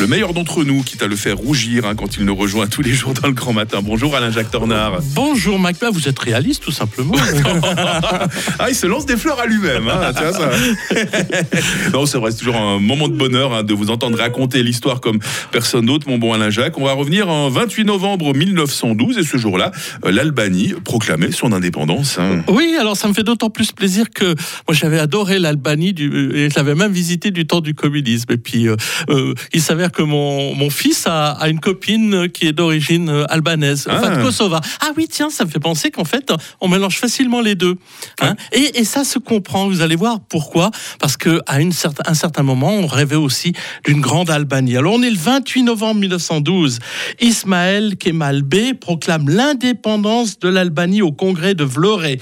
Le meilleur d'entre nous, quitte à le faire rougir hein, quand il nous rejoint tous les jours dans le grand matin. Bonjour Alain-Jacques Tornard. Bonjour Macba, vous êtes réaliste tout simplement. ah, il se lance des fleurs à lui-même. Hein, non, c'est vrai, c'est toujours un moment de bonheur hein, de vous entendre raconter l'histoire comme personne d'autre, mon bon Alain-Jacques. On va revenir en 28 novembre 1912 et ce jour-là, euh, l'Albanie proclamait son indépendance. hein. Oui, alors ça me fait d'autant plus plaisir que moi j'avais adoré l'Albanie du- et je l'avais même visité du temps du communisme. Et puis euh, euh, il s'avère que mon, mon fils a, a une copine qui est d'origine euh, albanaise, enfin Ah. de Kosova. Ah oui, tiens, ça me fait penser qu'en fait on mélange facilement les deux. hein. Et, et ça se comprend, vous allez voir pourquoi. Parce que à une certain, un certain moment, on rêvait aussi d'une grande Albanie. Alors on est le 28 novembre 1912. Ismaël Kemal Bey proclame l'indépendance de l'Albanie au congrès de Vlorë.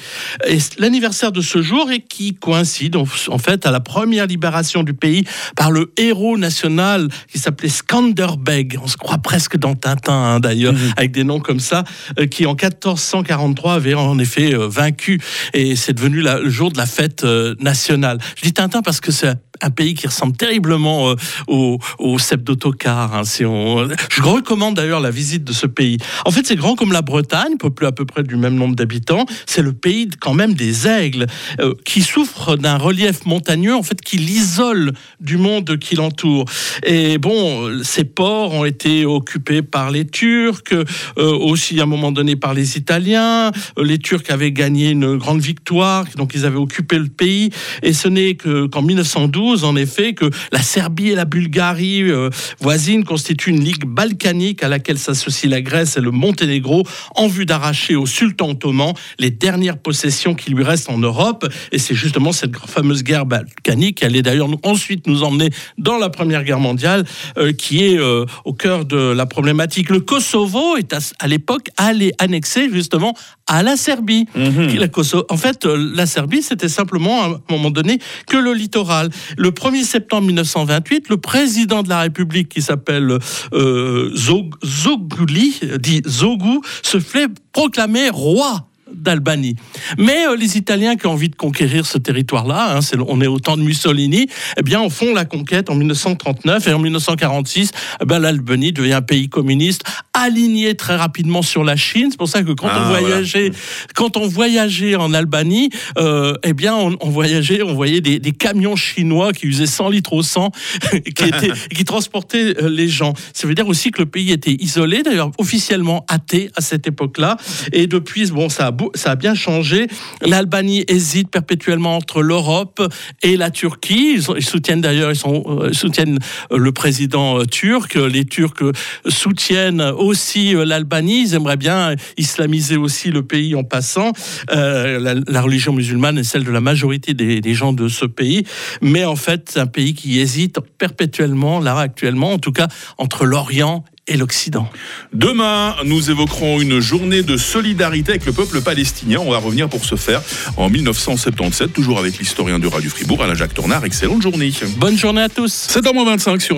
L'anniversaire de ce jour et qui coïncide en fait à la première libération du pays par le héros national qui s'appelait Skanderbeg. On se croit presque dans Tintin hein, d'ailleurs, avec des noms comme ça, euh, qui en 1443 avait en effet euh, vaincu et c'est devenu la- le jour de la fête euh, nationale. Je dis Tintin parce que c'est un pays qui ressemble terriblement euh, au, au cep d'autocar. hein. Je recommande d'ailleurs la visite de ce pays. En fait, c'est grand comme la Bretagne, peuplé à peu près du même nombre d'habitants. C'est le pays quand même des aigles, euh, qui souffre d'un relief montagneux, en fait, qui l'isole du monde qui l'entoure. Et bon, ces ports ont été occupés par les Turcs, euh, aussi à un moment donné par les Italiens. Les Turcs avaient gagné une grande victoire, donc ils avaient occupé le pays. Et ce n'est que qu'en 1912, en effet, que la Serbie et la Bulgarie euh, voisines constituent une ligue balkanique à laquelle s'associent la Grèce et le Monténégro en vue d'arracher au sultan ottoman les dernières possessions qui lui restent en Europe. Et c'est justement cette fameuse guerre balkanique qui allait d'ailleurs ensuite nous emmener dans la Première Guerre mondiale, euh, qui est euh, au cœur de la problématique. Le Kosovo est à, à l'époque allé annexé justement à la Serbie. Qui- la Kosovo- en fait, la Serbie, c'était simplement à un moment donné que le littoral. Le 1er septembre 1928, le président de la République, qui s'appelle euh, Zog- Zoguli, dit Zogu, se fait proclamer roi d'Albanie. Mais euh, les Italiens qui ont envie de conquérir ce territoire-là, hein, on est au temps de Mussolini, eh bien, en font la conquête en 1939 et en 1946, eh ben, l'Albanie devient un pays communiste aligné très rapidement sur la Chine. C'est pour ça que quand Ah, on voilà. voyageait, quand on voyageait en Albanie, euh, eh bien, on, on voyageait, on voyait des, des camions chinois qui usaient 100 litres au 100, qui, étaient, qui transportaient euh, les gens. Ça veut dire aussi que le pays était isolé, d'ailleurs officiellement athée à cette époque-là. Et depuis, bon, ça a, ça a bien changé. L'Albanie hésite perpétuellement entre l'Europe et la Turquie. Ils, soutiennent d'ailleurs, ils, euh, soutiennent euh, le président euh, turc. Les Turcs soutiennent aussi l'Albanie. Ils aimeraient bien islamiser aussi le pays en passant. La, la religion musulmane est celle de la majorité des, des gens de ce pays. Mais en fait, c'est un pays qui hésite perpétuellement, là actuellement, en tout cas, entre l'Orient et l'Occident. Demain, nous évoquerons une journée de solidarité avec le peuple palestinien. On va revenir pour ce faire en 1977, toujours avec l'historien de Radio Fribourg, Alain-Jacques Tornard. Excellente journée. Bonne journée à tous. 7h25 sur